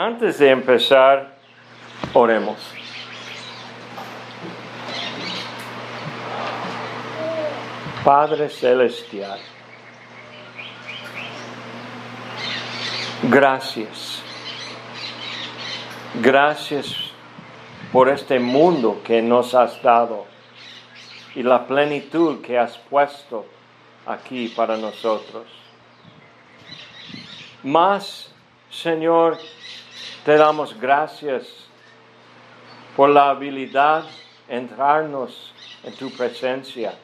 Antes de empezar, oremos. Padre Celestial, gracias. Gracias por este mundo que nos has dado y la plenitud que has puesto aquí para nosotros. Más, Señor, te damos gracias por la habilidad de entrarnos en tu presencia,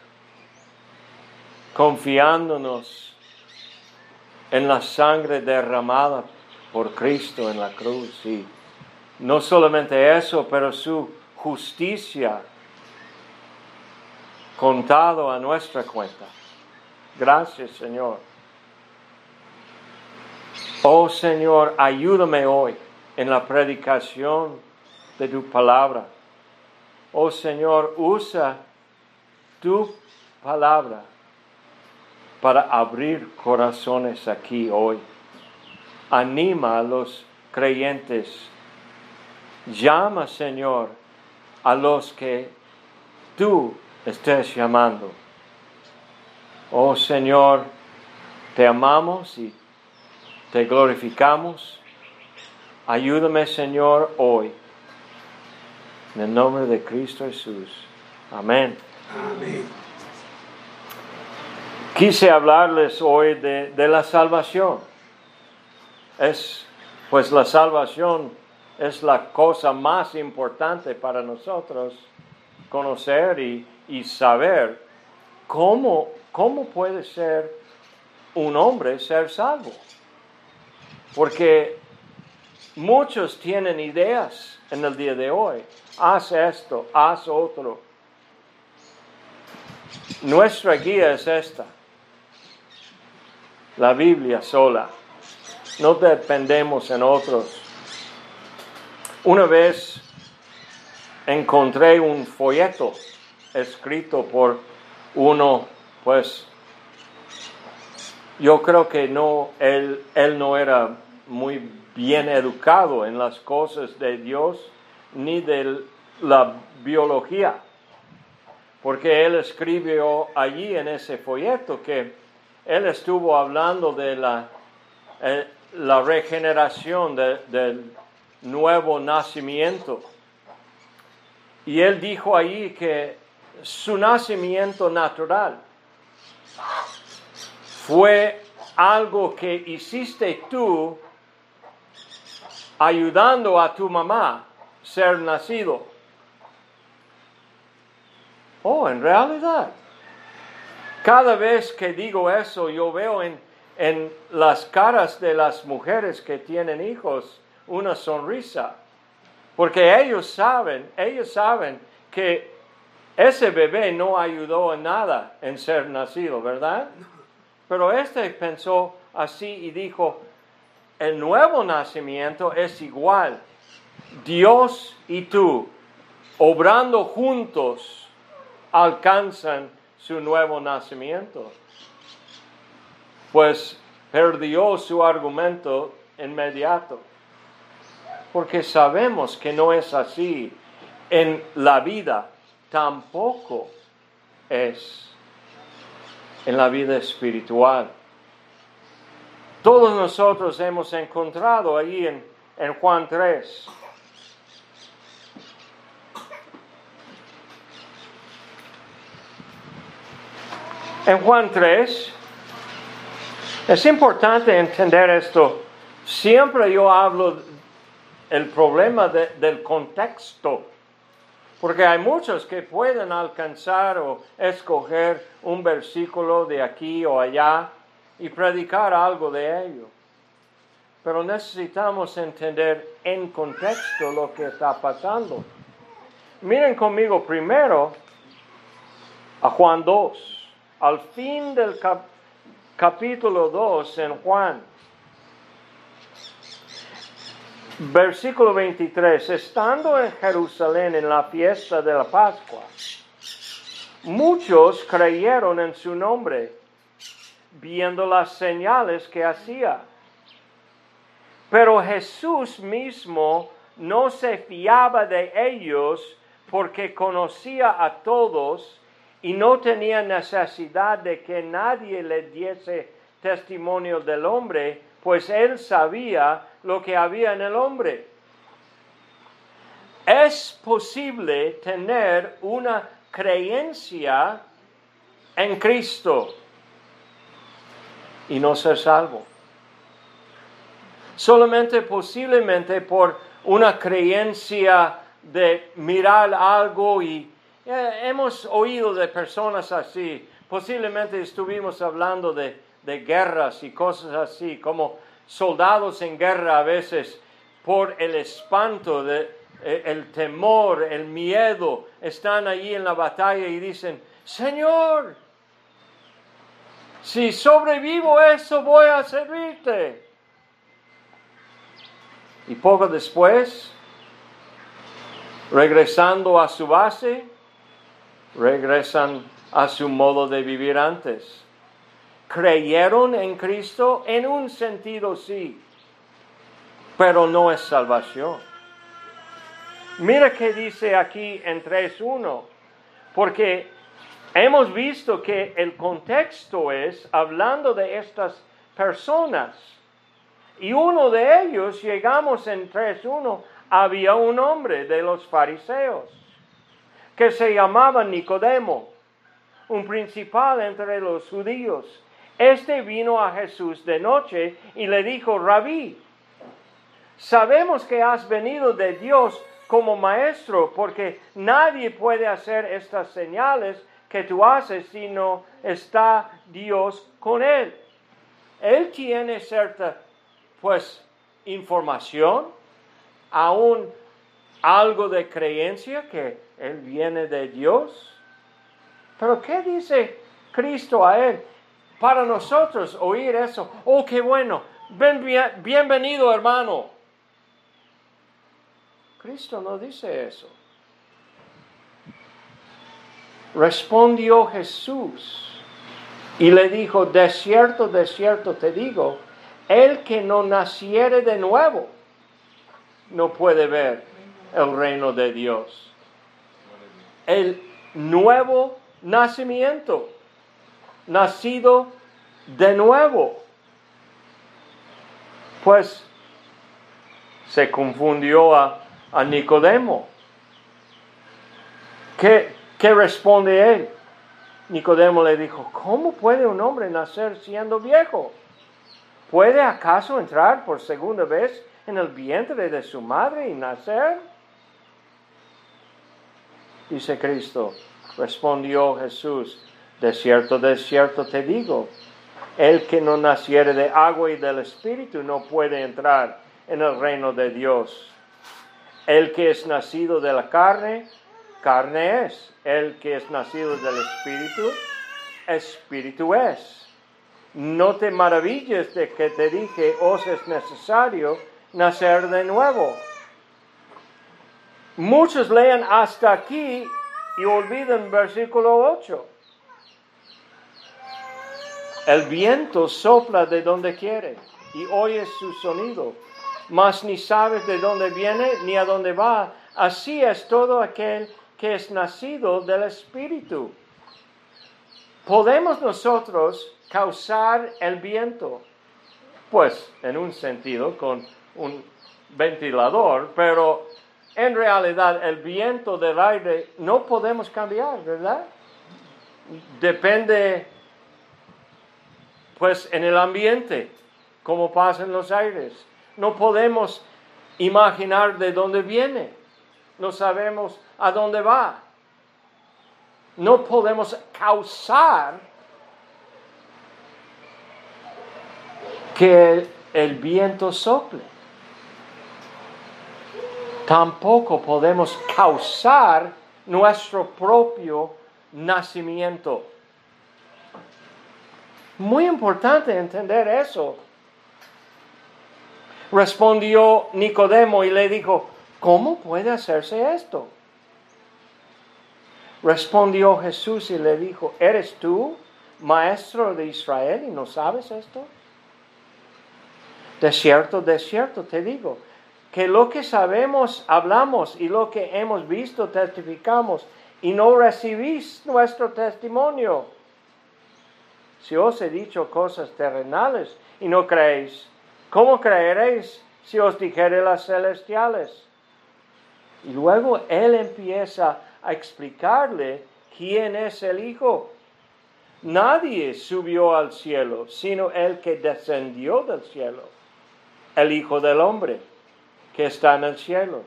confiándonos en la sangre derramada por Cristo en la cruz. Y no solamente eso, pero su justicia contado a nuestra cuenta. Gracias, Señor. Oh Señor, ayúdame hoy en la predicación de tu palabra. Oh Señor, usa tu palabra para abrir corazones aquí hoy. Anima a los creyentes. Llama, Señor, a los que tú estés llamando. Oh Señor, te amamos y te glorificamos. Ayúdame, Señor, hoy. En el nombre de Cristo Jesús. Amén. Amén. Quise hablarles hoy de, de la salvación. Es, pues la salvación es la cosa más importante para nosotros conocer y, y saber cómo, cómo puede ser un hombre ser salvo. Porque muchos tienen ideas en el día de hoy. Haz esto, haz otro. Nuestra guía es esta. La Biblia sola. No dependemos en otros. Una vez encontré un folleto escrito por uno, pues yo creo que no, él, él no era muy bien educado en las cosas de Dios ni de la biología, porque él escribió allí en ese folleto que él estuvo hablando de la, eh, regeneración del nuevo nacimiento. Y él dijo allí que su nacimiento natural fue algo que hiciste tú ayudando a tu mamá ser nacido. Oh, en realidad. Cada vez que digo eso, yo veo en, en las caras de las mujeres que tienen hijos una sonrisa. Porque ellos saben, ellos saben que ese bebé no ayudó en nada en ser nacido, ¿verdad? Pero este pensó así y dijo, el nuevo nacimiento es igual. Dios y tú, obrando juntos, alcanzan su nuevo nacimiento. Pues perdió su argumento inmediato porque sabemos que no es así. En la vida tampoco es en la vida espiritual. Todos nosotros hemos encontrado ahí en, en Juan 3. En Juan 3 es importante entender esto. Siempre yo hablo el problema del contexto. Porque hay muchos que pueden alcanzar o escoger un versículo de aquí o allá y predicar algo de ello. Pero necesitamos entender en contexto lo que está pasando. Miren conmigo primero a Juan 2. Al fin del capítulo 2 en Juan Versículo 23. Estando en Jerusalén en la fiesta de la Pascua, muchos creyeron en su nombre, viendo las señales que hacía. Pero Jesús mismo no se fiaba de ellos porque conocía a todos y no tenía necesidad de que nadie le diese testimonio del hombre, pues él sabía lo que había en el hombre. Es posible tener una creencia en Cristo y no ser salvo. Solamente posiblemente por una creencia de mirar algo y eh, hemos oído de personas así. Posiblemente estuvimos hablando de, de guerras y cosas así, como soldados en guerra a veces por el espanto, de, eh, el temor, el miedo, están allí en la batalla y dicen, Señor, si sobrevivo eso voy a servirte. Y poco después, regresando a su base, regresan a su modo de vivir antes. Creyeron en Cristo en un sentido sí, pero no es salvación. Mira que dice aquí en 3.1, porque hemos visto que el contexto es hablando de estas personas. Y uno de ellos, llegamos en 3.1, había un hombre de los fariseos que se llamaba Nicodemo, un principal entre los judíos. Este vino a Jesús de noche y le dijo, Rabí, sabemos que has venido de Dios como maestro, porque nadie puede hacer estas señales que tú haces si no está Dios con él. Él tiene cierta, pues, información, aún algo de creencia que Él viene de Dios. Pero ¿qué dice Cristo a Él? Para nosotros oír eso, oh, qué bueno, bienvenido hermano. Cristo no dice eso. Respondió Jesús y le dijo, de cierto, de cierto te digo, el que no naciere de nuevo no puede ver el reino de Dios. El nuevo nacimiento, nacido de nuevo. Pues se confundió a, Nicodemo. ¿Qué, ¿Qué responde él? Nicodemo le dijo, ¿cómo puede un hombre nacer siendo viejo? ¿Puede acaso entrar por segunda vez en el vientre de su madre y nacer? Dice Cristo, respondió Jesús, de cierto, de cierto te digo, el que no naciere de agua y del Espíritu no puede entrar en el reino de Dios. El que es nacido de la carne, carne es. El que es nacido del Espíritu, Espíritu es. No te maravilles de que te dije, os es necesario nacer de nuevo. Muchos leen hasta aquí y olvidan versículo 8. El viento sopla de donde quiere y oyes su sonido, mas ni sabes de dónde viene ni a dónde va. Así es todo aquel que es nacido del Espíritu. ¿Podemos nosotros causar el viento? Pues en un sentido con un ventilador, pero en realidad el viento del aire no podemos cambiar, ¿verdad? Depende, pues, en el ambiente, como pasa en los aires. No podemos imaginar de dónde viene. No sabemos a dónde va. No podemos causar que el viento sople tampoco podemos causar nuestro propio nacimiento. Muy importante entender eso. Respondió Nicodemo y le dijo, ¿cómo puede hacerse esto? Respondió Jesús y le dijo, ¿eres tú maestro de Israel y no sabes esto? De cierto, de cierto te digo, que lo que sabemos hablamos y lo que hemos visto testificamos y no recibís nuestro testimonio. Si os he dicho cosas terrenales y no creéis, ¿cómo creeréis si os dijere las celestiales? Y luego él empieza a explicarle quién es el Hijo. Nadie subió al cielo, sino el que descendió del cielo, el Hijo del Hombre, que está en el cielo.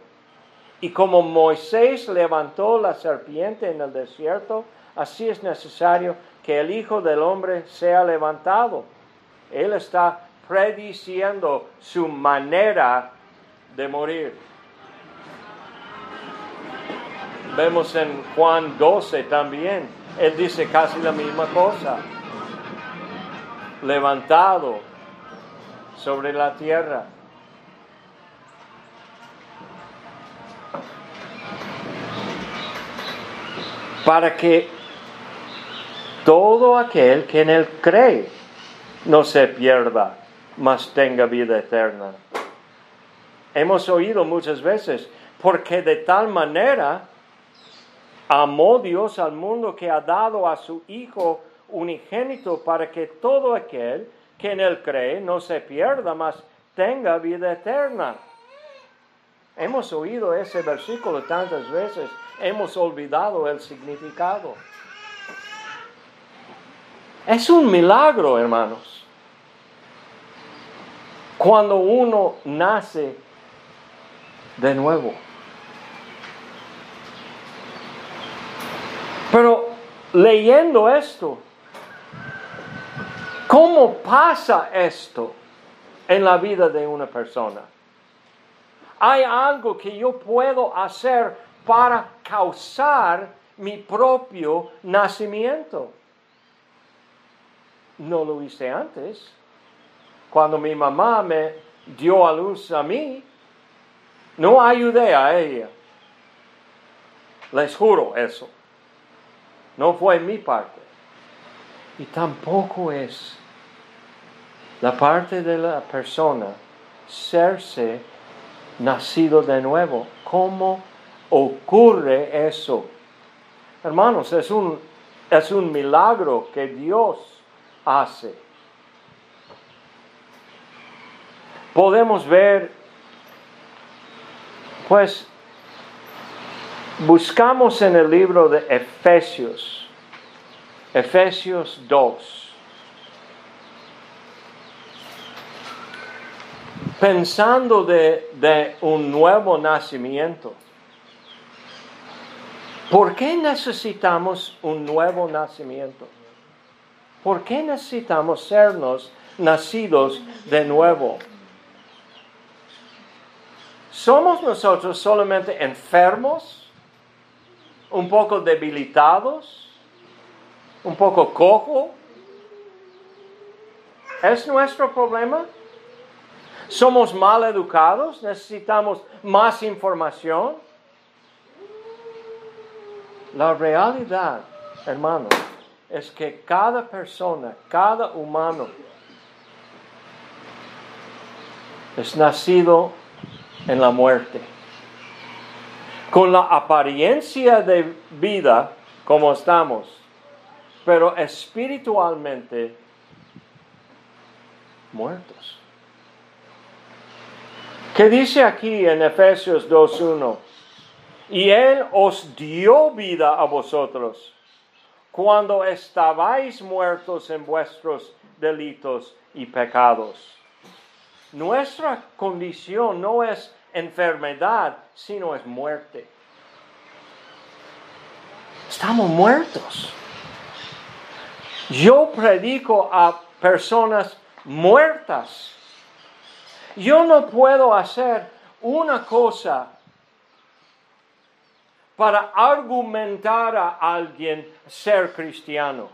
Y como Moisés levantó la serpiente en el desierto, así es necesario que el Hijo del Hombre sea levantado. Él está prediciendo su manera de morir. Vemos en Juan 12 también, él dice casi la misma cosa. Levantado sobre la tierra. Para que todo aquel que en él cree no se pierda, mas tenga vida eterna. Hemos oído muchas veces, porque de tal manera amó Dios al mundo que ha dado a su Hijo unigénito para que todo aquel que en él cree no se pierda, mas tenga vida eterna. Hemos oído ese versículo tantas veces, hemos olvidado el significado. Es un milagro, hermanos. Cuando uno nace de nuevo. Pero leyendo esto, ¿cómo pasa esto en la vida de una persona? Hay algo que yo puedo hacer para causar mi propio nacimiento no lo hice antes. Cuando mi mamá me dio a luz a mí, no ayudé a ella. Les juro eso. No fue mi parte. Y tampoco es la parte de la persona serse nacido de nuevo. ¿Cómo ocurre eso? Hermanos, es un, es un milagro que Dios hace. Podemos ver, pues, buscamos en el libro de Efesios, Efesios 2, pensando de, de un nuevo nacimiento. ¿Por qué necesitamos un nuevo nacimiento? ¿Por qué necesitamos sernos nacidos de nuevo? ¿Somos nosotros solamente enfermos? ¿Un poco debilitados? ¿Un poco cojo? ¿Es nuestro problema? ¿Somos mal educados? ¿Necesitamos más información? La realidad, hermanos, es que cada persona, cada humano es nacido en la muerte. Con la apariencia de vida como estamos, pero espiritualmente muertos. ¿Qué dice aquí en Efesios 2.1? Y Él os dio vida a vosotros cuando estabais muertos en vuestros delitos y pecados. Nuestra condición no es enfermedad, sino es muerte. Estamos muertos. Yo predico a personas muertas. Yo no puedo hacer una cosa para argumentar a alguien ser cristiano.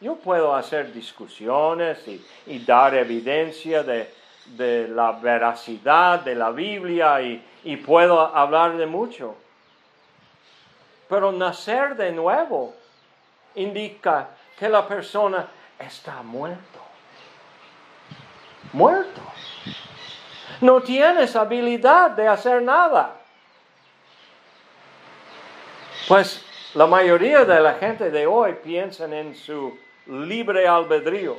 Yo puedo hacer discusiones y, dar evidencia de, la veracidad de la Biblia y, y puedo hablar de mucho. Pero nacer de nuevo indica que la persona está muerto. muerto. No tienes habilidad de hacer nada. Pues la mayoría de la gente de hoy piensan en su libre albedrío.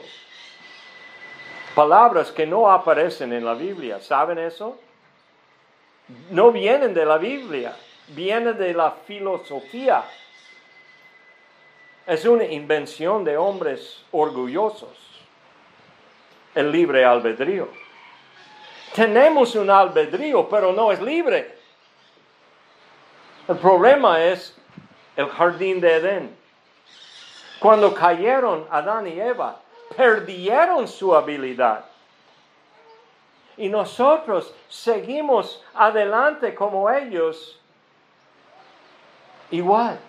Palabras que no aparecen en la Biblia. ¿Saben eso? No vienen de la Biblia, vienen de la filosofía. Es una invención de hombres orgullosos. El libre albedrío. Tenemos un albedrío, pero no es libre. El problema es el jardín de Edén. Cuando cayeron Adán y Eva, perdieron su habilidad. Y nosotros seguimos adelante como ellos igual.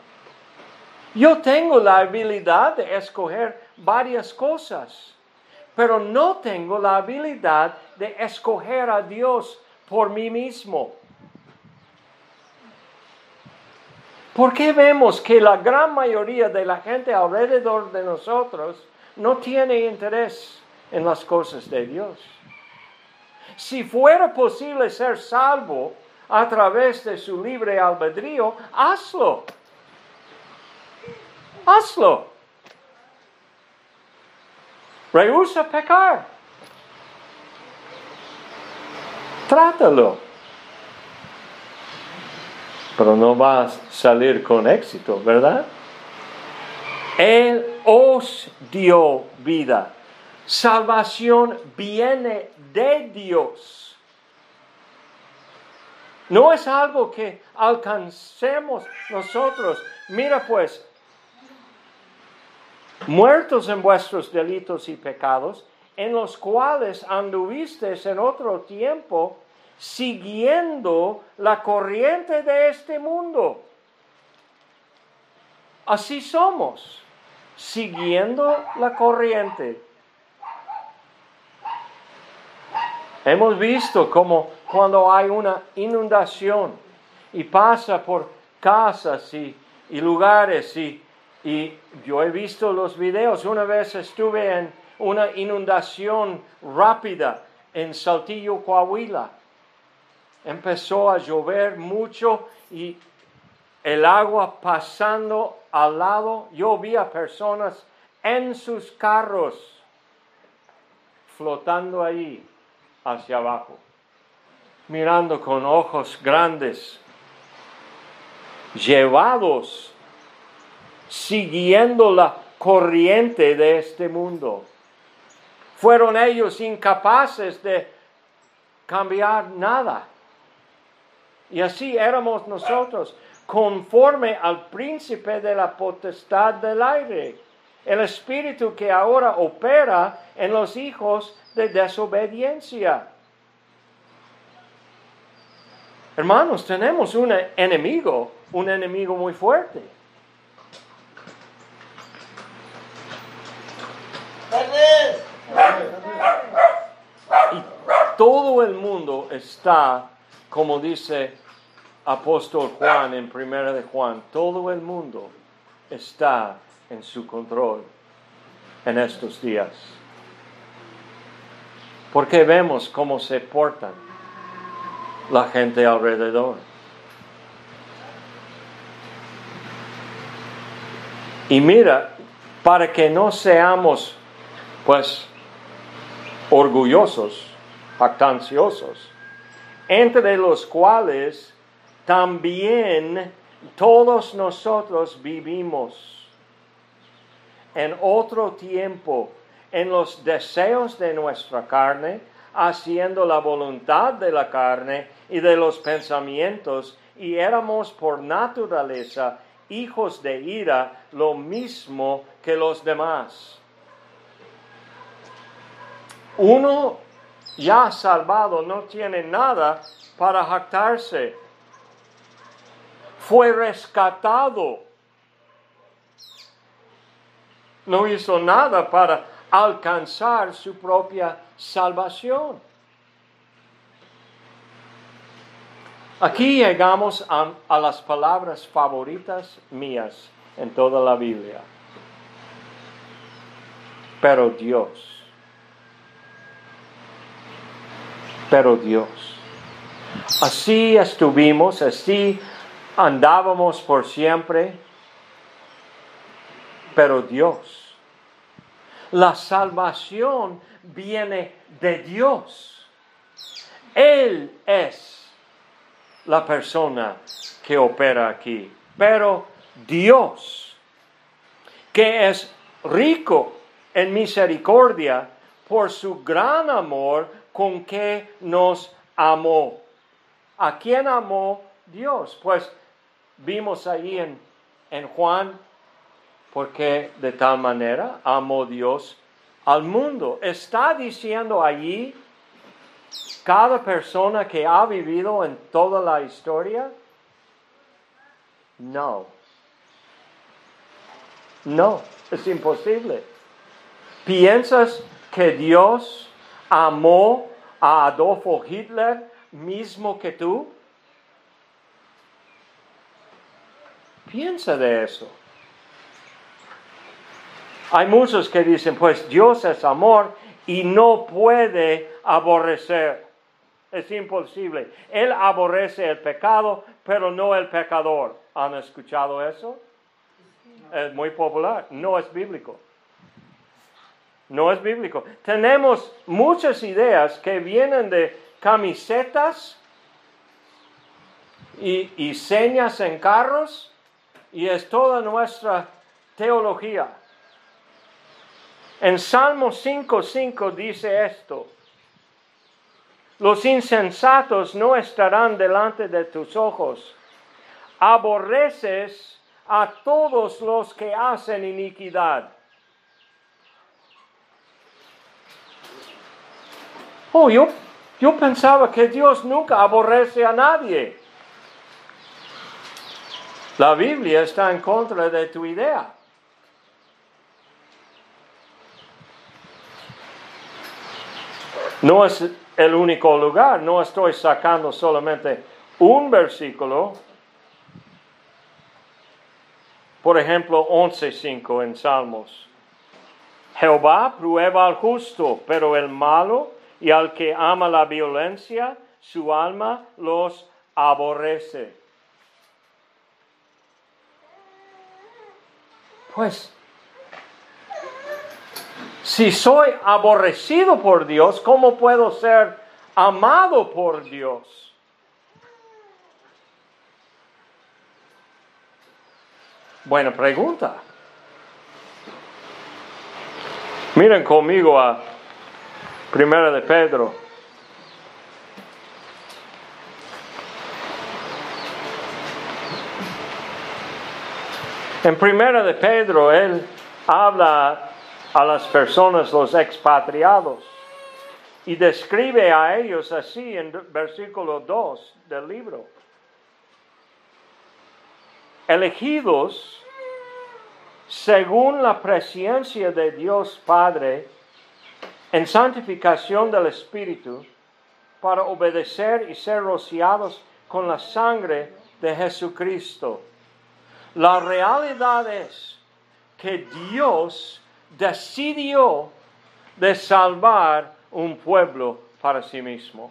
Yo tengo la habilidad de escoger varias cosas, pero no tengo la habilidad de escoger a Dios por mí mismo. ¿Por qué vemos que la gran mayoría de la gente alrededor de nosotros no tiene interés en las cosas de Dios? Si fuera posible ser salvo a través de su libre albedrío, hazlo. Hazlo. Rehúsa pecar. Trátalo pero no va a salir con éxito, ¿verdad? Él os dio vida. Salvación viene de Dios. No es algo que alcancemos nosotros. Mira pues, muertos en vuestros delitos y pecados, en los cuales anduvisteis en otro tiempo, siguiendo la corriente de este mundo. Así somos, siguiendo la corriente. Hemos visto como cuando hay una inundación y pasa por casas y, lugares y, y yo he visto los videos, una vez estuve en una inundación rápida en Saltillo, Coahuila empezó a llover mucho y el agua pasando al lado. Yo vi a personas en sus carros flotando ahí hacia abajo, mirando con ojos grandes, llevados, siguiendo la corriente de este mundo. Fueron ellos incapaces de cambiar nada. Y así éramos nosotros, conforme al príncipe de la potestad del aire, el espíritu que ahora opera en los hijos de desobediencia. Hermanos, tenemos un enemigo, un enemigo muy fuerte. Y todo el mundo está, como dice apóstol Juan en primera de Juan, todo el mundo está en su control en estos días. Porque vemos cómo se portan la gente alrededor. Y mira, para que no seamos pues orgullosos, actanciosos, entre los cuales también todos nosotros vivimos en otro tiempo en los deseos de nuestra carne, haciendo la voluntad de la carne y de los pensamientos, y éramos por naturaleza hijos de ira, lo mismo que los demás. Uno ya salvado no tiene nada para jactarse fue rescatado. No hizo nada para alcanzar su propia salvación. Aquí llegamos a, a, las palabras favoritas mías en toda la Biblia. Pero Dios. pero Dios. Así estuvimos, así andábamos por siempre, pero Dios. La salvación viene de Dios. Él es la persona que opera aquí, pero Dios, que es rico en misericordia por su gran amor con que nos amó. ¿A quién amó Dios? Pues vimos ahí en, en Juan, porque de tal manera amó Dios al mundo. Está diciendo allí cada persona que ha vivido en toda la historia, no. No, es imposible. ¿Piensas que Dios amó a Adolfo Hitler mismo que tú? Piensa de eso. Hay muchos que dicen, pues Dios es amor y no puede aborrecer. Es imposible. Él aborrece el pecado, pero no el pecador. ¿Han escuchado eso? Es muy popular. No es bíblico. No es bíblico. Tenemos muchas ideas que vienen de camisetas y, señas en carros y es toda nuestra teología. En Salmo 5.5 dice esto. Los insensatos no estarán delante de tus ojos. Aborreces a todos los que hacen iniquidad. Oh, yo, yo pensaba que Dios nunca aborrece a nadie. La Biblia está en contra de tu idea. No es el único lugar, no estoy sacando solamente un versículo. Por ejemplo, 11.5 en Salmos. Jehová prueba al justo, pero el malo y al que ama la violencia, su alma los aborrece. Pues, si soy aborrecido por Dios, ¿cómo puedo ser amado por Dios? Buena pregunta. Miren conmigo a Primera de Pedro. En Primera de Pedro, él habla a las personas, los expatriados, y describe a ellos así en versículo 2 del libro. Elegidos según la presencia de Dios Padre, en santificación del Espíritu para obedecer y ser rociados con la sangre de Jesucristo. La realidad es que Dios decidió de salvar un pueblo para sí mismo.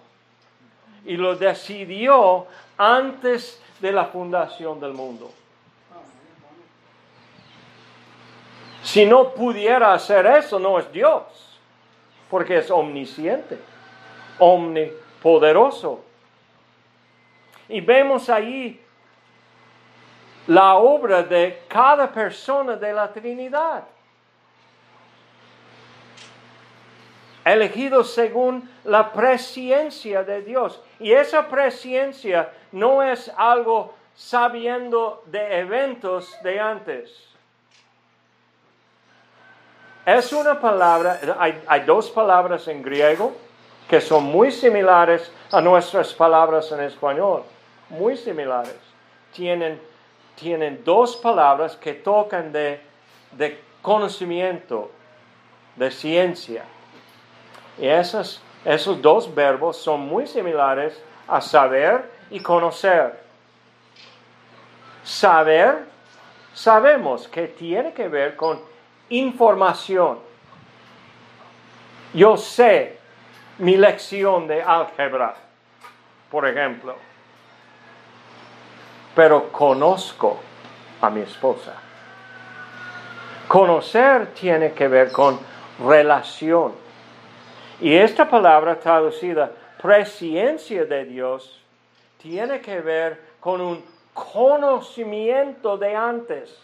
Y lo decidió antes de la fundación del mundo. Si no pudiera hacer eso, no es Dios porque es omnisciente, omnipoderoso. Y vemos ahí la obra de cada persona de la Trinidad. Elegidos según la presencia de Dios. Y esa presencia no es algo sabiendo de eventos de antes es una palabra, hay, dos palabras en griego que son muy similares a nuestras palabras en español, muy similares. Tienen, tienen dos palabras que tocan de, de conocimiento, de ciencia. Y esos dos verbos son muy similares a saber y conocer. Saber, sabemos que tiene que ver con información. Yo sé mi lección de álgebra, por ejemplo. Pero conozco a mi esposa. Conocer tiene que ver con relación. Y esta palabra traducida, presciencia de Dios, tiene que ver con un conocimiento de antes.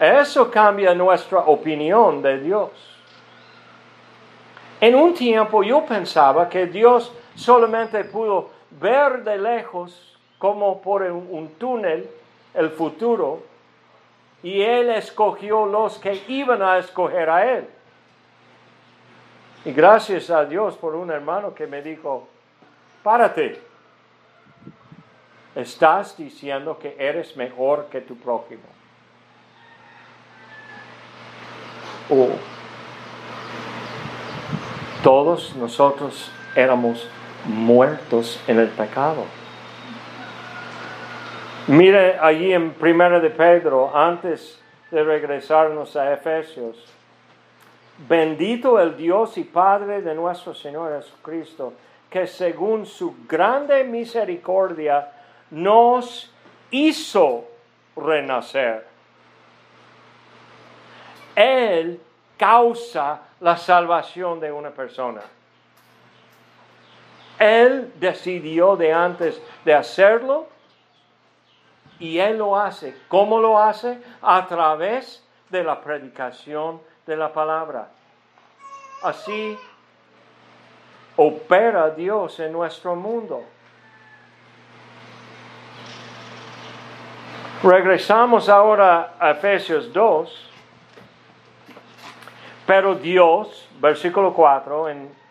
Eso cambia nuestra opinión de Dios. En un tiempo yo pensaba que Dios solamente pudo ver de lejos, como por un túnel, el futuro, y Él escogió los que iban a escoger a Él. Y gracias a Dios por un hermano que me dijo, párate, estás diciendo que eres mejor que tu prójimo. O todos nosotros éramos muertos en el pecado. Mire allí en Primera de Pedro, antes de regresarnos a Efesios, bendito el Dios y Padre de nuestro Señor Jesucristo, que según su grande misericordia nos hizo renacer. Él causa la salvación de una persona. Él decidió de antes de hacerlo y Él lo hace. ¿Cómo lo hace? A través de la predicación de la palabra. Así opera Dios en nuestro mundo. Regresamos ahora a Efesios 2. Pero Dios, versículo 4 en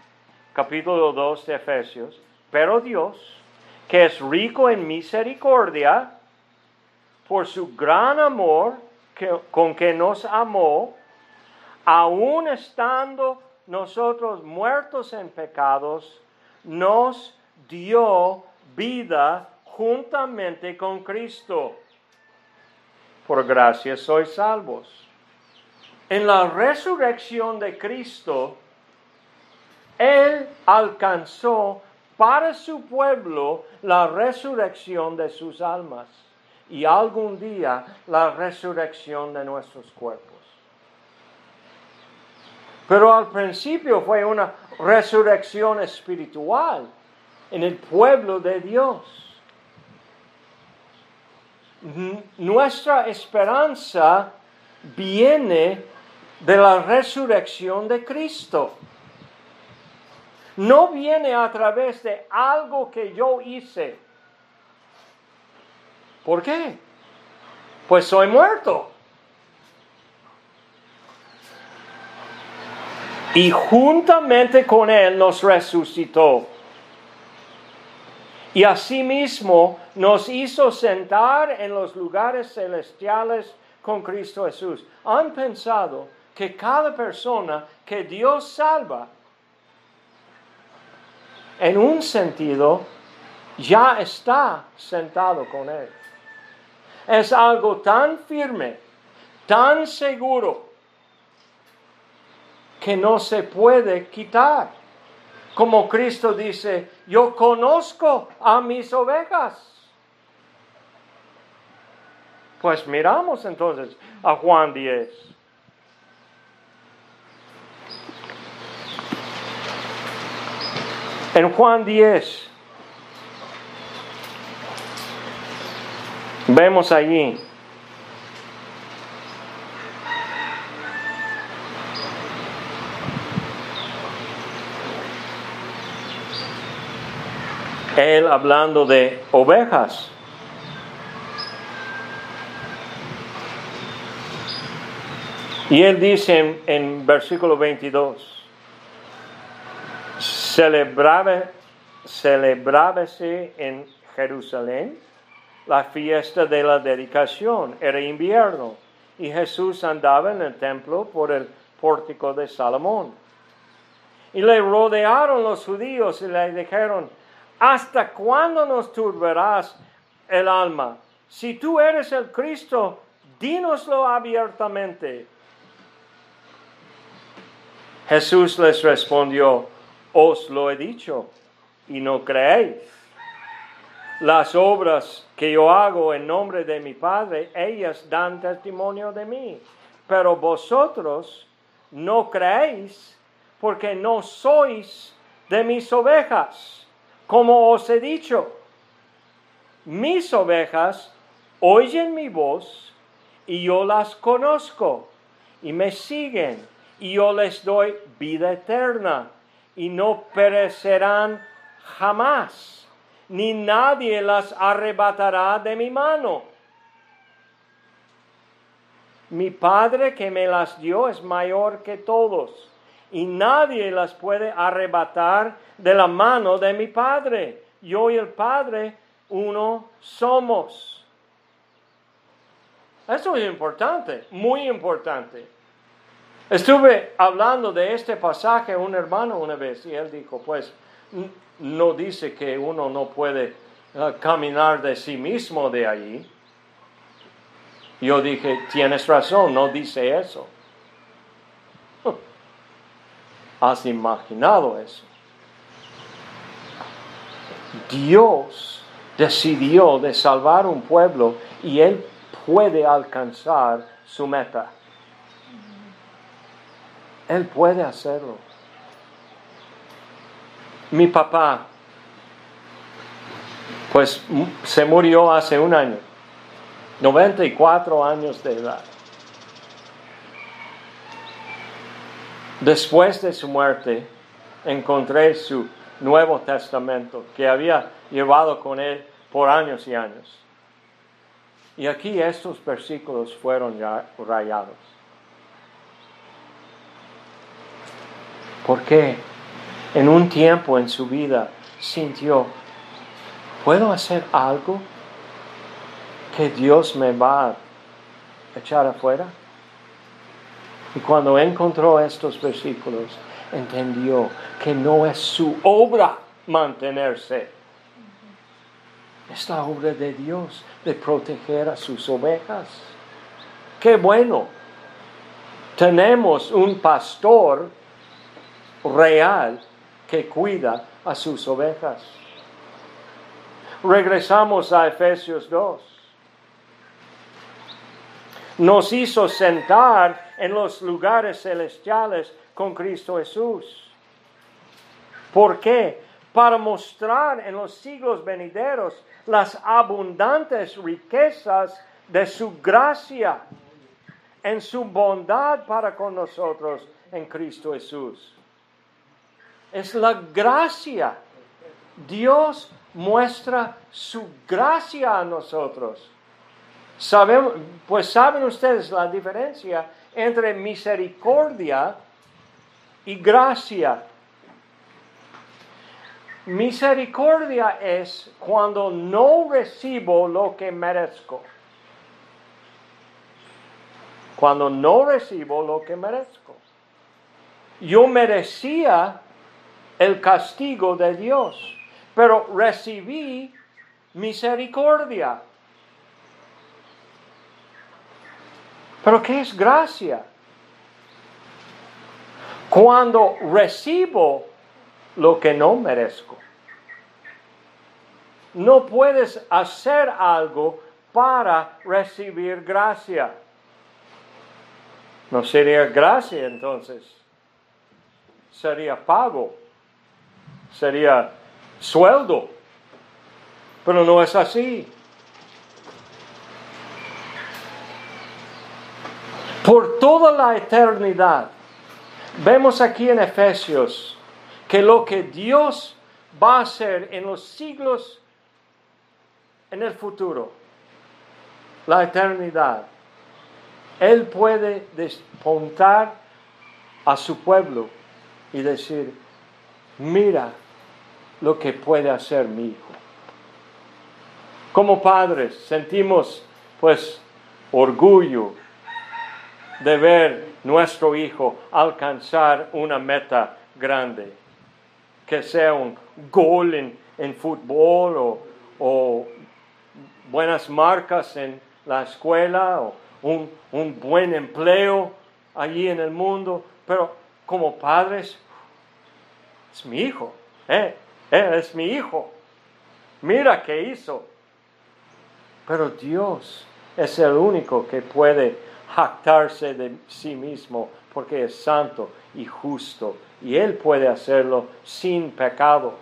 capítulo 2 de Efesios, pero Dios, que es rico en misericordia, por su gran amor con que nos amó, aun estando nosotros muertos en pecados, nos dio vida juntamente con Cristo. Por gracia sois salvos. En la resurrección de Cristo, Él alcanzó para su pueblo la resurrección de sus almas y algún día la resurrección de nuestros cuerpos. Pero al principio fue una resurrección espiritual en el pueblo de Dios. Nuestra esperanza viene de la resurrección de Cristo. No viene a través de algo que yo hice. ¿Por qué? Pues soy muerto. Y juntamente con Él nos resucitó. Y asimismo nos hizo sentar en los lugares celestiales con Cristo Jesús. ¿Han pensado que cada persona que Dios salva, en un sentido, ya está sentado con Él? Es algo tan firme, tan seguro, que no se puede quitar. Como Cristo dice, yo conozco a mis ovejas. Pues miramos entonces a Juan 10. En Juan 10 vemos allí él hablando de ovejas. Y él dice en, en versículo 22, celebraba, celebrábase en Jerusalén la fiesta de la dedicación, era invierno, y Jesús andaba en el templo por el pórtico de Salomón. Y le rodearon los judíos y le dijeron, ¿hasta cuándo nos turbarás el alma? Si tú eres el Cristo, dínoslo abiertamente. Jesús les respondió, os lo he dicho y no creéis. Las obras que yo hago en nombre de mi Padre, ellas dan testimonio de mí. Pero vosotros no creéis porque no sois de mis ovejas, como os he dicho. Mis ovejas oyen mi voz y yo las conozco y me siguen y yo les doy vida eterna y no perecerán jamás, ni nadie las arrebatará de mi mano. Mi Padre que me las dio es mayor que todos, y nadie las puede arrebatar de la mano de mi Padre. Yo y el Padre uno somos. Eso es importante, muy importante. Estuve hablando de este pasaje a un hermano una vez y él dijo, pues no dice que uno no puede uh, caminar de sí mismo de allí. Yo dije, tienes razón, no dice eso. ¿Has imaginado eso? Dios decidió de salvar un pueblo y él puede alcanzar su meta. Él puede hacerlo. Mi papá, pues se murió hace un año, 94 años de edad. Después de su muerte, encontré su Nuevo Testamento que había llevado con él por años y años. Y aquí estos versículos fueron ya rayados. Porque en un tiempo en su vida sintió, ¿puedo hacer algo que Dios me va a echar afuera? Y cuando encontró estos versículos, entendió que no es su obra mantenerse. Es la obra de Dios de proteger a sus ovejas. Qué bueno. Tenemos un pastor real que cuida a sus ovejas. Regresamos a Efesios 2. Nos hizo sentar en los lugares celestiales con Cristo Jesús. ¿Por qué? Para mostrar en los siglos venideros las abundantes riquezas de su gracia en su bondad para con nosotros en Cristo Jesús es la gracia. Dios muestra su gracia a nosotros. pues saben ustedes la diferencia entre misericordia y gracia. Misericordia es cuando no recibo lo que merezco. Cuando no recibo lo que merezco. Yo merecía el castigo de Dios, pero recibí misericordia. Pero ¿qué es gracia? Cuando recibo lo que no merezco. No puedes hacer algo para recibir gracia. No sería gracia entonces, sería pago sería sueldo. Pero no es así. Por toda la eternidad, vemos aquí en Efesios que lo que Dios va a hacer en los siglos, en el futuro, la eternidad, Él puede despontar a su pueblo y decir, mira, lo que puede hacer mi hijo. Como padres sentimos pues orgullo de ver nuestro hijo alcanzar una meta grande, que sea un gol en, fútbol o, o, buenas marcas en la escuela o un, un buen empleo allí en el mundo, pero como padres, es mi hijo, eh, eh, es mi hijo. Mira qué hizo. Pero Dios es el único que puede jactarse de sí mismo porque es santo y justo y Él puede hacerlo sin pecado.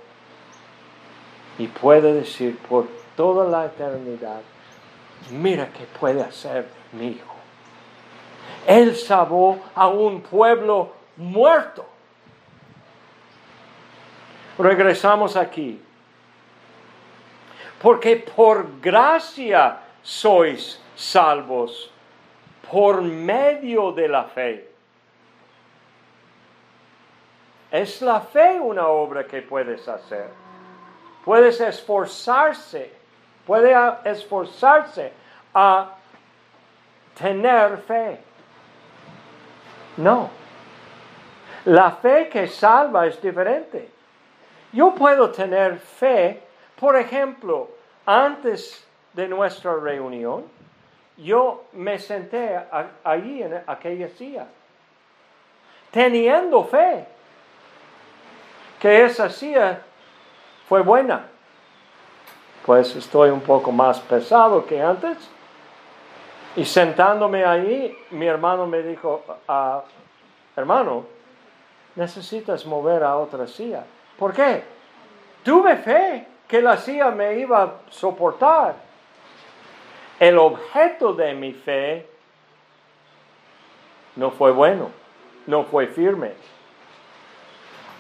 Y puede decir por toda la eternidad, mira qué puede hacer mi hijo. Él salvó a un pueblo muerto. Regresamos aquí. Porque por gracia sois salvos por medio de la fe. Es la fe una obra que puedes hacer. Puedes esforzarse, puede esforzarse a tener fe. No. La fe que salva es diferente. Yo puedo tener fe, por ejemplo, antes de nuestra reunión, yo me senté allí en aquella silla, teniendo fe que esa silla fue buena. Pues estoy un poco más pesado que antes. Y sentándome allí, mi hermano me dijo, ah, hermano, necesitas mover a otra silla. ¿Por qué? Tuve fe que la silla me iba a soportar. El objeto de mi fe no fue bueno, no fue firme.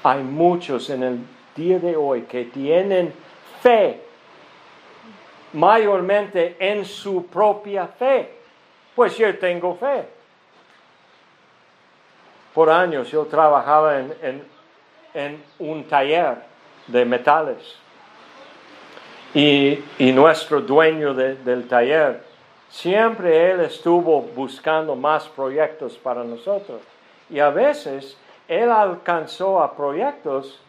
Hay muchos en el día de hoy que tienen fe mayormente en su propia fe. Pues yo tengo fe. Por años yo trabajaba en, un taller de metales. Y, nuestro dueño del taller, siempre él estuvo buscando más proyectos para nosotros. Y a veces él alcanzó a proyectos,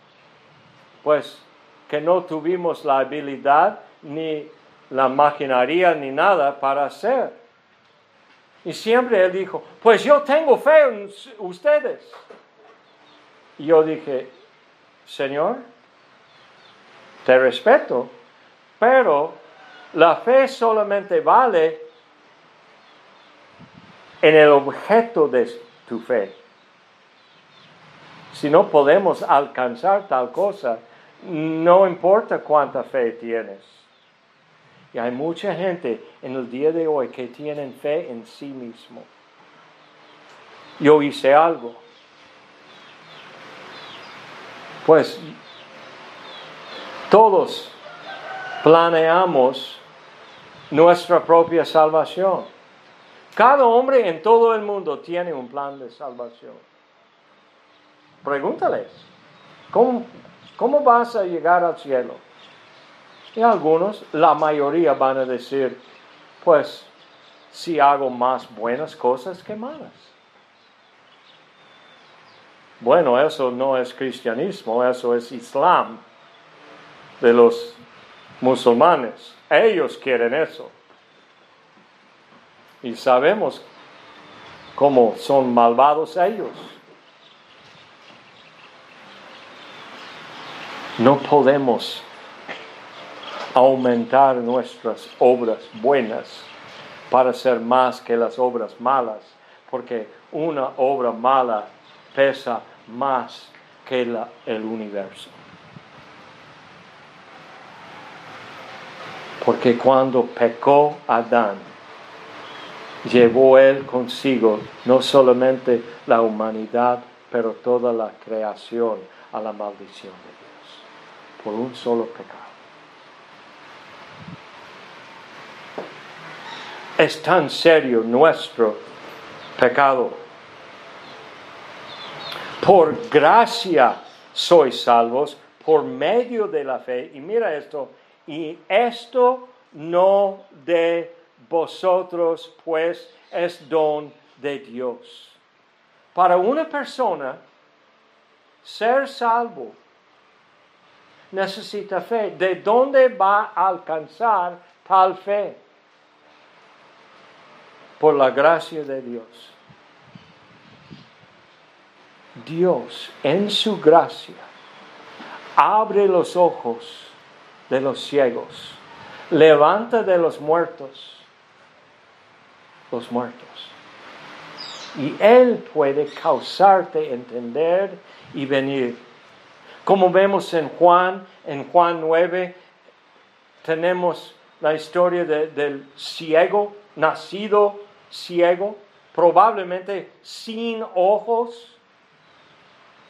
pues que no tuvimos la habilidad ni la maquinaria ni nada para hacer. Y siempre él dijo, pues yo tengo fe en ustedes. Yo dije, Señor, te respeto, pero la fe solamente vale en el objeto de tu fe. Si no podemos alcanzar tal cosa, no importa cuánta fe tienes. Y hay mucha gente en el día de hoy que tienen fe en sí mismo. Yo hice algo. Pues todos planeamos nuestra propia salvación. Cada hombre en todo el mundo tiene un plan de salvación. Pregúntales, ¿cómo, cómo vas a llegar al cielo? Y algunos, la mayoría van a decir, pues si hago más buenas cosas que malas. Bueno, eso no es cristianismo, eso es islam de los musulmanes. Ellos quieren eso. Y sabemos cómo son malvados ellos. No podemos aumentar nuestras obras buenas para ser más que las obras malas, porque una obra mala pesa más que el universo. Porque cuando pecó Adán, llevó él consigo no solamente la humanidad, pero toda la creación a la maldición de Dios, por un solo pecado. es tan serio nuestro pecado. Por gracia sois salvos por medio de la fe. Y mira esto, y esto no de vosotros, pues es don de Dios. Para una persona, ser salvo necesita fe. ¿De dónde va a alcanzar tal fe? por la gracia de Dios. Dios en su gracia abre los ojos de los ciegos, levanta de los muertos los muertos. Y Él puede causarte entender y venir. Como vemos en Juan, en Juan 9, tenemos la historia del ciego, nacido ciego, probablemente sin ojos.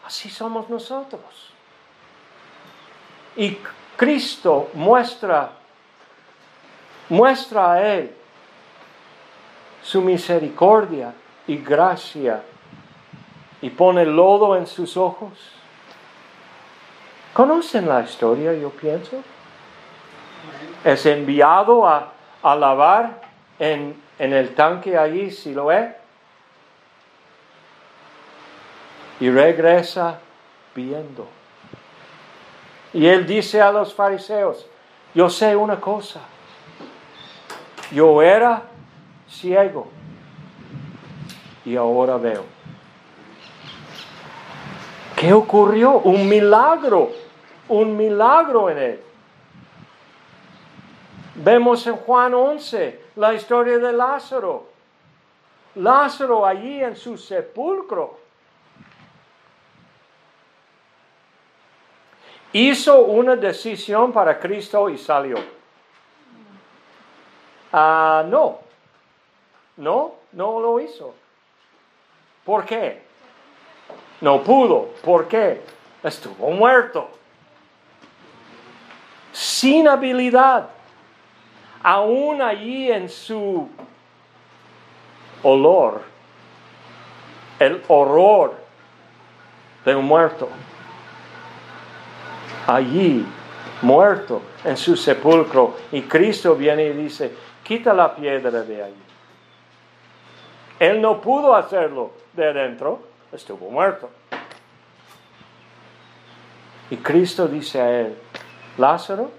Así somos nosotros. Y Cristo muestra, muestra a Él su misericordia y gracia y pone lodo en sus ojos. ¿Conocen la historia, yo pienso? Es enviado a, lavar en, en, el tanque allí, si lo es, y regresa viendo. Y él dice a los fariseos, yo sé una cosa, yo era ciego y ahora veo. ¿Qué ocurrió? Un milagro, un milagro en él. Vemos en Juan 11 la historia de Lázaro. Lázaro allí en su sepulcro. Hizo una decisión para Cristo y salió. Ah, no, no, no lo hizo. ¿Por qué? No pudo. ¿Por qué? Estuvo muerto. Sin habilidad. Aún allí en su olor, el horror de un muerto. Allí, muerto en su sepulcro. Y Cristo viene y dice, quita la piedra de ahí. Él no pudo hacerlo de adentro, estuvo muerto. Y Cristo dice a él, Lázaro,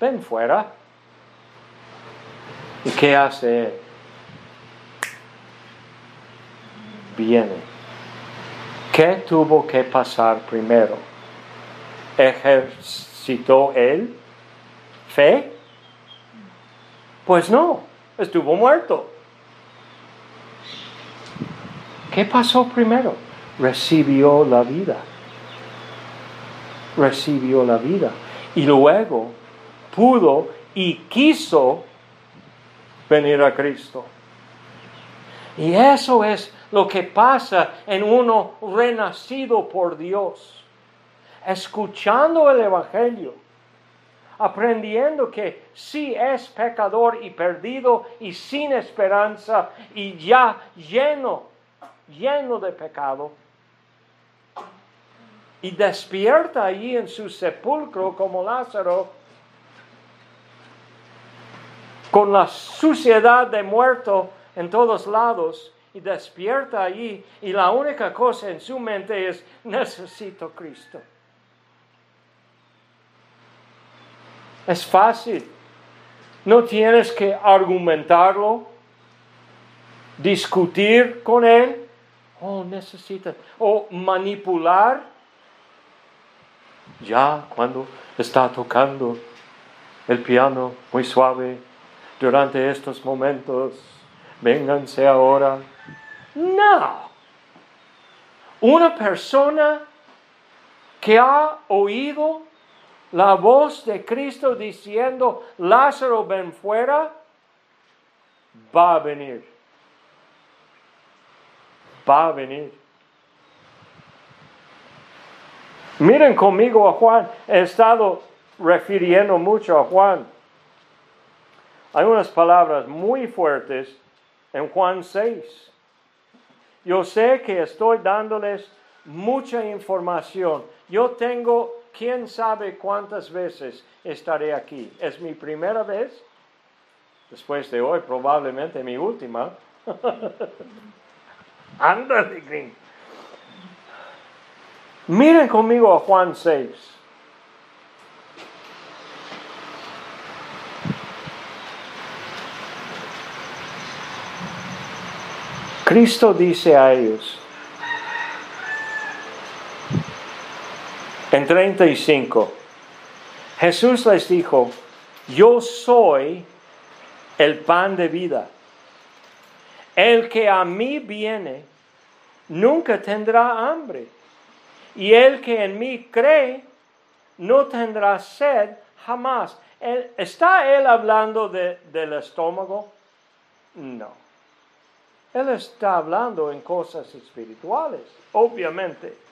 ven fuera. ¿Y qué hace él? Viene. ¿Qué tuvo que pasar primero? ¿Ejercitó él fe? Pues no, estuvo muerto. ¿Qué pasó primero? Recibió la vida. Recibió la vida. Y luego pudo y quiso venir a Cristo. Y eso es lo que pasa en uno renacido por Dios. Escuchando el Evangelio. Aprendiendo que sí es pecador y perdido y sin esperanza y ya lleno lleno de pecado, y despierta allí en su sepulcro como Lázaro, con la suciedad de muerto en todos lados, y despierta allí, y la única cosa en su mente es, necesito Cristo. Es fácil. No tienes que argumentarlo, discutir con Él. Oh, necesita. O manipular. Ya cuando está tocando el piano muy suave durante estos momentos, vénganse ahora. No. Una persona que ha oído la voz de Cristo diciendo, Lázaro, ven fuera, va a venir va a venir. Miren conmigo a Juan, he estado refiriendo mucho a Juan. Hay unas palabras muy fuertes en Juan 6. Yo sé que estoy dándoles mucha información. Yo tengo, quién sabe cuántas veces estaré aquí. Es mi primera vez, después de hoy probablemente mi última. Ándale, Green. Miren conmigo a Juan 6. Cristo dice a ellos, En 35, Jesús les dijo, yo soy el pan de vida. El que a mí viene nunca tendrá hambre. Y el que en mí cree no tendrá sed jamás. ¿Está él hablando del estómago? No. Él está hablando en cosas espirituales, obviamente.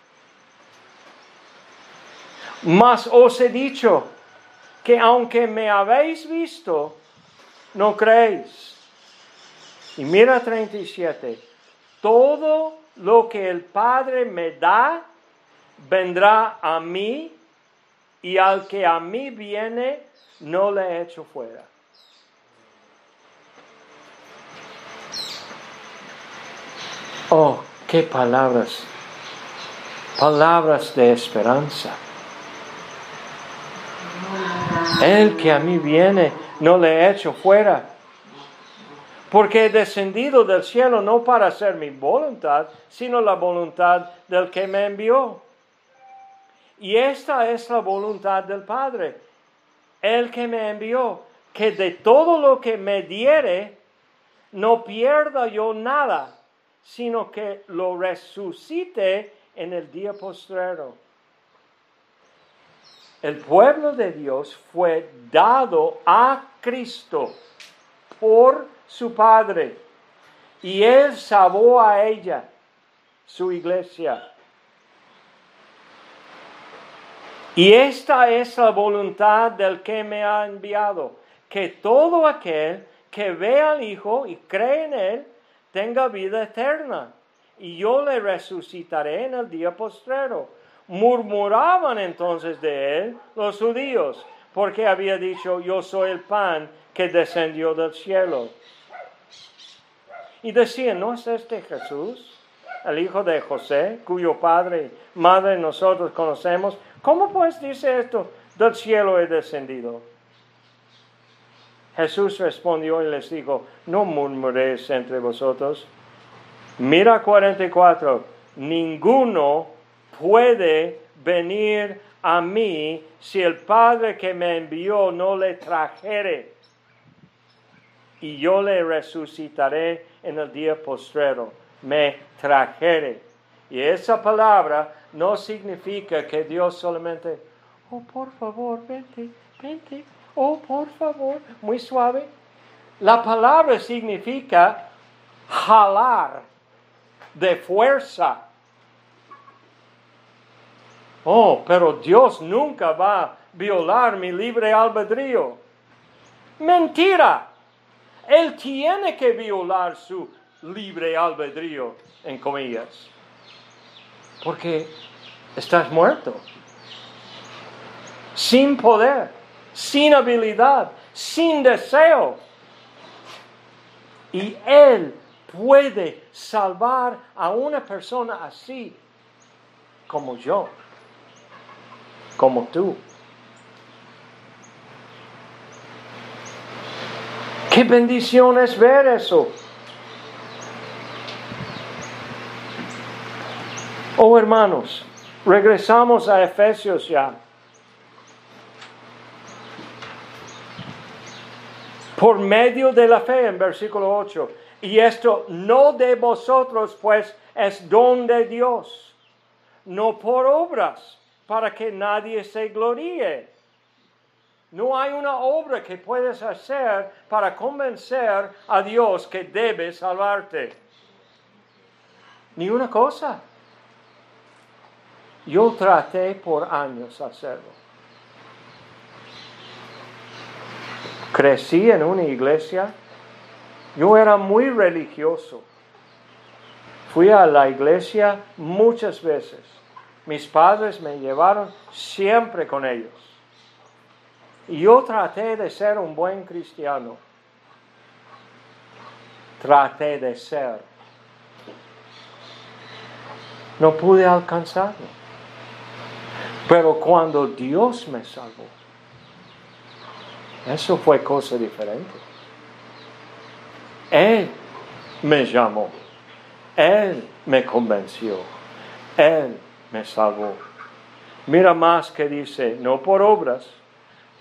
Mas os he dicho que aunque me habéis visto, no creéis. Y mira 37, todo lo que el Padre me da, vendrá a mí, y al que a mí viene, no le echo fuera. Oh, qué palabras, palabras de esperanza. El que a mí viene, no le echo fuera. Porque he descendido del cielo no para hacer mi voluntad, sino la voluntad del que me envió. Y esta es la voluntad del Padre, el que me envió, que de todo lo que me diere, no pierda yo nada, sino que lo resucite en el día postrero. El pueblo de Dios fue dado a Cristo por su Padre y Él salvó a ella, su iglesia. Y esta es la voluntad del que me ha enviado, que todo aquel que ve al Hijo y cree en Él tenga vida eterna, y yo le resucitaré en el día postrero. Murmuraban entonces de él los judíos, porque había dicho, yo soy el pan que descendió del cielo. Y decían, ¿no es este Jesús, el hijo de José, cuyo padre y madre nosotros conocemos? ¿Cómo pues dice esto, del cielo he descendido? Jesús respondió y les dijo, no murmuréis entre vosotros. Mira 44, ninguno puede venir a mí si el Padre que me envió no le trajere. Y yo le resucitaré en el día postrero. Me trajere. Y esa palabra no significa que Dios solamente, oh, por favor, vente, vente, oh, por favor, muy suave. La palabra significa jalar de fuerza. Oh, pero Dios nunca va a violar mi libre albedrío. Mentira. Él tiene que violar su libre albedrío, en comillas. Porque estás muerto. Sin poder, sin habilidad, sin deseo. Y Él puede salvar a una persona así como yo como tú. Qué bendición es ver eso. Oh hermanos, regresamos a Efesios ya. Por medio de la fe, en versículo 8. Y esto no de vosotros, pues es don de Dios, no por obras para que nadie se gloríe. No hay una obra que puedes hacer para convencer a Dios que debe salvarte. Ni una cosa. Yo traté por años hacerlo. Crecí en una iglesia. Yo era muy religioso. Fui a la iglesia muchas veces. Mis padres me llevaron siempre con ellos. Y yo traté de ser un buen cristiano. Traté de ser. No pude alcanzarlo. Pero cuando Dios me salvó, eso fue cosa diferente. Él me llamó. Él me convenció. Él me salvó. Mira más que dice, no por obras,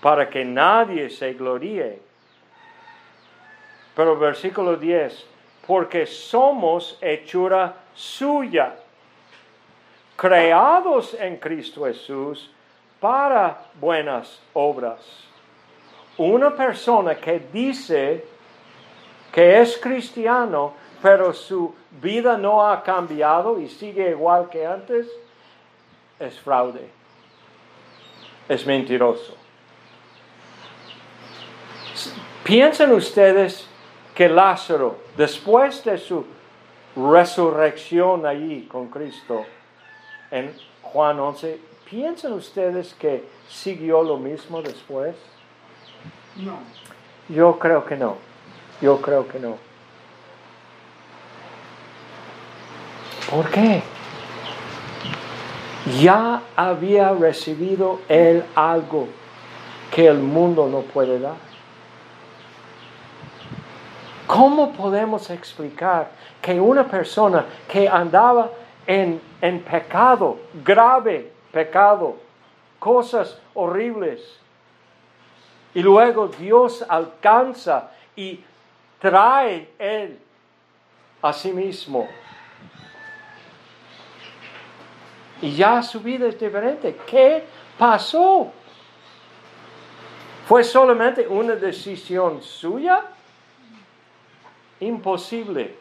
para que nadie se gloríe. Pero versículo 10, porque somos hechura suya, creados en Cristo Jesús para buenas obras. Una persona que dice que es cristiano, pero su vida no ha cambiado y sigue igual que antes, es fraude, es mentiroso. Piensen ustedes que Lázaro, después de su resurrección allí con Cristo, en Juan 11, ¿piensan ustedes que siguió lo mismo después? No. Yo creo que no. Yo creo que no. ¿Por qué? Ya había recibido él algo que el mundo no puede dar. ¿Cómo podemos explicar que una persona que andaba en, en pecado, grave pecado, cosas horribles, y luego Dios alcanza y trae él a sí mismo. Y ya su vida es diferente. ¿Qué pasó? ¿Fue solamente una decisión suya? Imposible.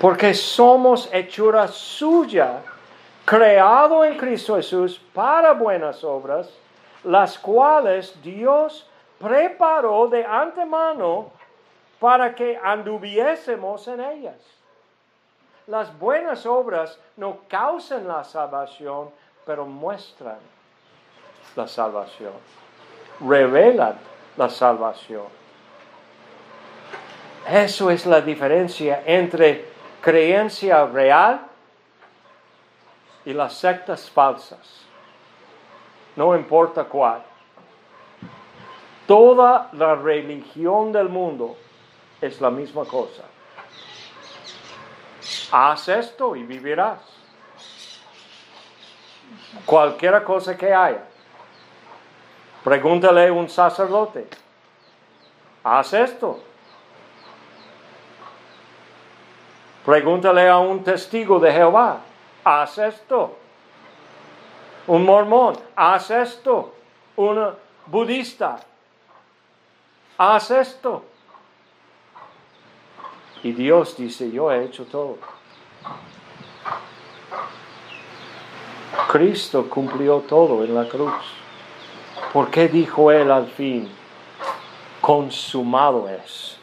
Porque somos hechura suya, creado en Cristo Jesús para buenas obras, las cuales Dios preparó de antemano para que anduviésemos en ellas. Las buenas obras no causan la salvación, pero muestran la salvación, revelan la salvación. Eso es la diferencia entre creencia real y las sectas falsas. No importa cuál. Toda la religión del mundo es la misma cosa. Haz esto y vivirás. Cualquier cosa que haya. Pregúntale a un sacerdote. Haz esto. Pregúntale a un testigo de Jehová. Haz esto. Un mormón. Haz esto. Un budista haz esto. Y Dios dice, yo he hecho todo. Cristo cumplió todo en la cruz. ¿Por qué dijo Él al fin, consumado es?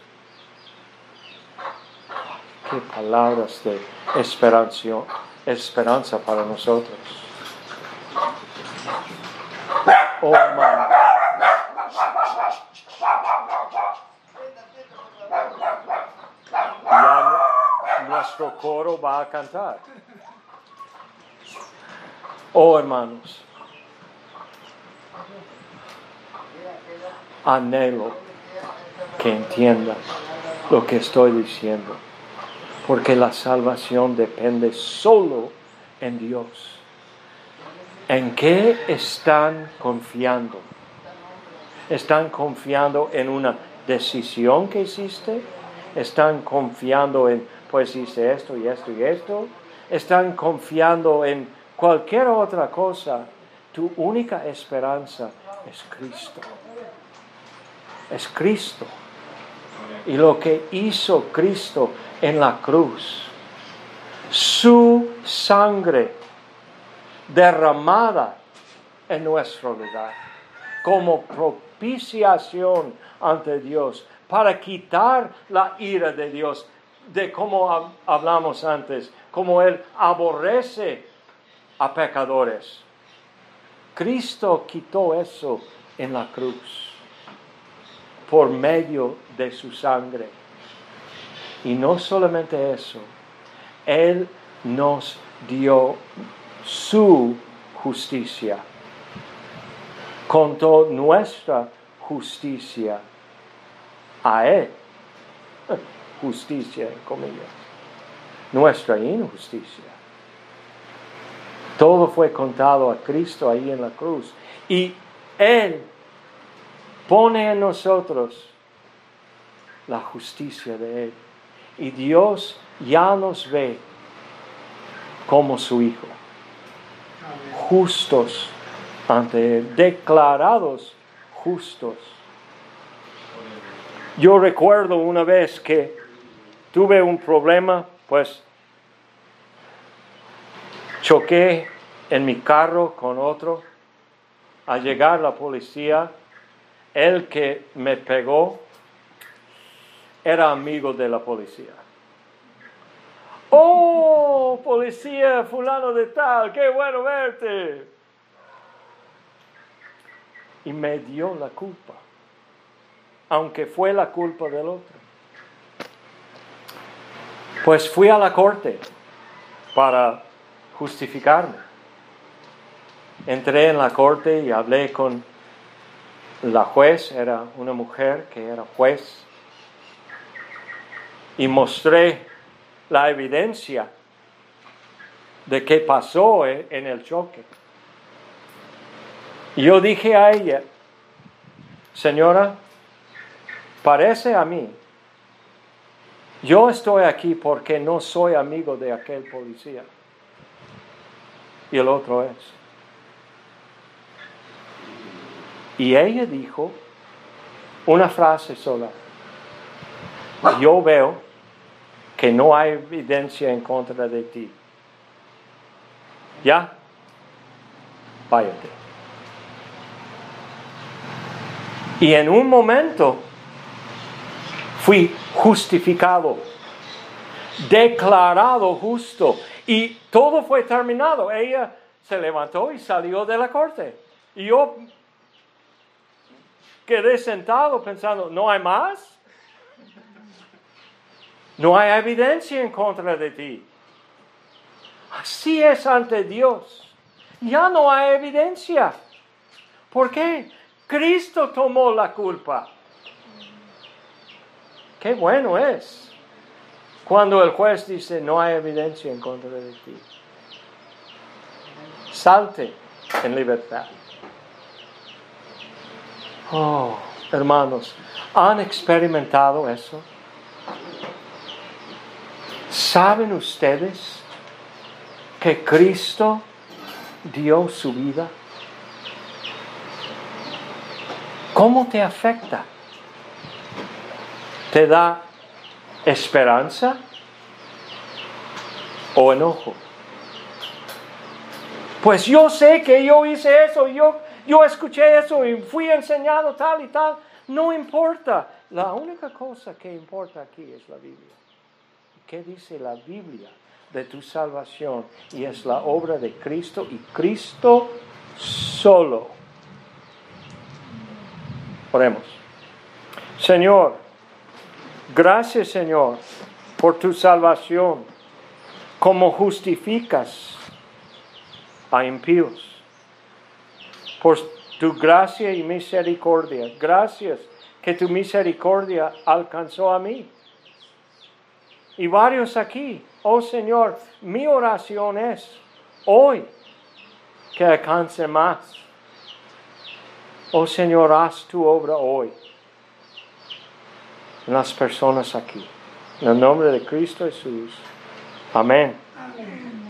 Qué palabras de esperanza, para nosotros. Oh, man. nuestro coro va a cantar. Oh hermanos, anhelo que entiendan lo que estoy diciendo, porque la salvación depende solo en Dios. ¿En qué están confiando? ¿Están confiando en una decisión que hiciste? ¿Están confiando en pues hice esto y esto y esto, están confiando en cualquier otra cosa. Tu única esperanza es Cristo. Es Cristo. Y lo que hizo Cristo en la cruz, su sangre derramada en nuestro lugar, como propiciación ante Dios, para quitar la ira de Dios, de cómo hablamos antes, cómo Él aborrece a pecadores. Cristo quitó eso en la cruz por medio de su sangre. Y no solamente eso, Él nos dio su justicia. Contó nuestra justicia a Él justicia, comillas, nuestra injusticia. Todo fue contado a Cristo ahí en la cruz. Y Él pone en nosotros la justicia de Él. Y Dios ya nos ve como su Hijo. Justos ante Él, declarados justos. Yo recuerdo una vez que tuve un problema, pues choqué en mi carro con otro. Al llegar la policía, el que me pegó era amigo de la policía. Oh, policía, fulano de tal, qué bueno verte. Y me dio la culpa, aunque fue la culpa del otro. Pues fui a la corte para justificarme. Entré en la corte y hablé con la juez, era una mujer que era juez, y mostré la evidencia de qué pasó en el choque. Y yo dije a ella, señora, parece a mí, yo estoy aquí porque no soy amigo de aquel policía. Y el otro es. Y ella dijo una frase sola. Yo veo que no hay evidencia en contra de ti. ¿Ya? Váyate. Y en un momento fui justificado, declarado justo y todo fue terminado. Ella se levantó y salió de la corte. Y yo quedé sentado pensando, ¿no hay más? No hay evidencia en contra de ti. Así es ante Dios. Ya no hay evidencia. ¿Por qué? Cristo tomó la culpa. Qué bueno es cuando el juez dice no hay evidencia en contra de ti. Salte en libertad. Oh, hermanos, ¿han experimentado eso? ¿Saben ustedes que Cristo dio su vida? ¿Cómo te afecta? ¿Te da esperanza o enojo? Pues yo sé que yo hice eso, yo, yo escuché eso y fui enseñado tal y tal. No importa. La única cosa que importa aquí es la Biblia. ¿Qué dice la Biblia de tu salvación? Y es la obra de Cristo y Cristo solo. Oremos. Señor, gracias Señor por tu salvación, como justificas a impíos, por tu gracia y misericordia. Gracias que tu misericordia alcanzó a mí y varios aquí. Oh Señor, mi oración es hoy que alcance más. Oh Señor, haz tu obra hoy las personas aquí. En el nombre de Cristo Jesús. Amén. Amén.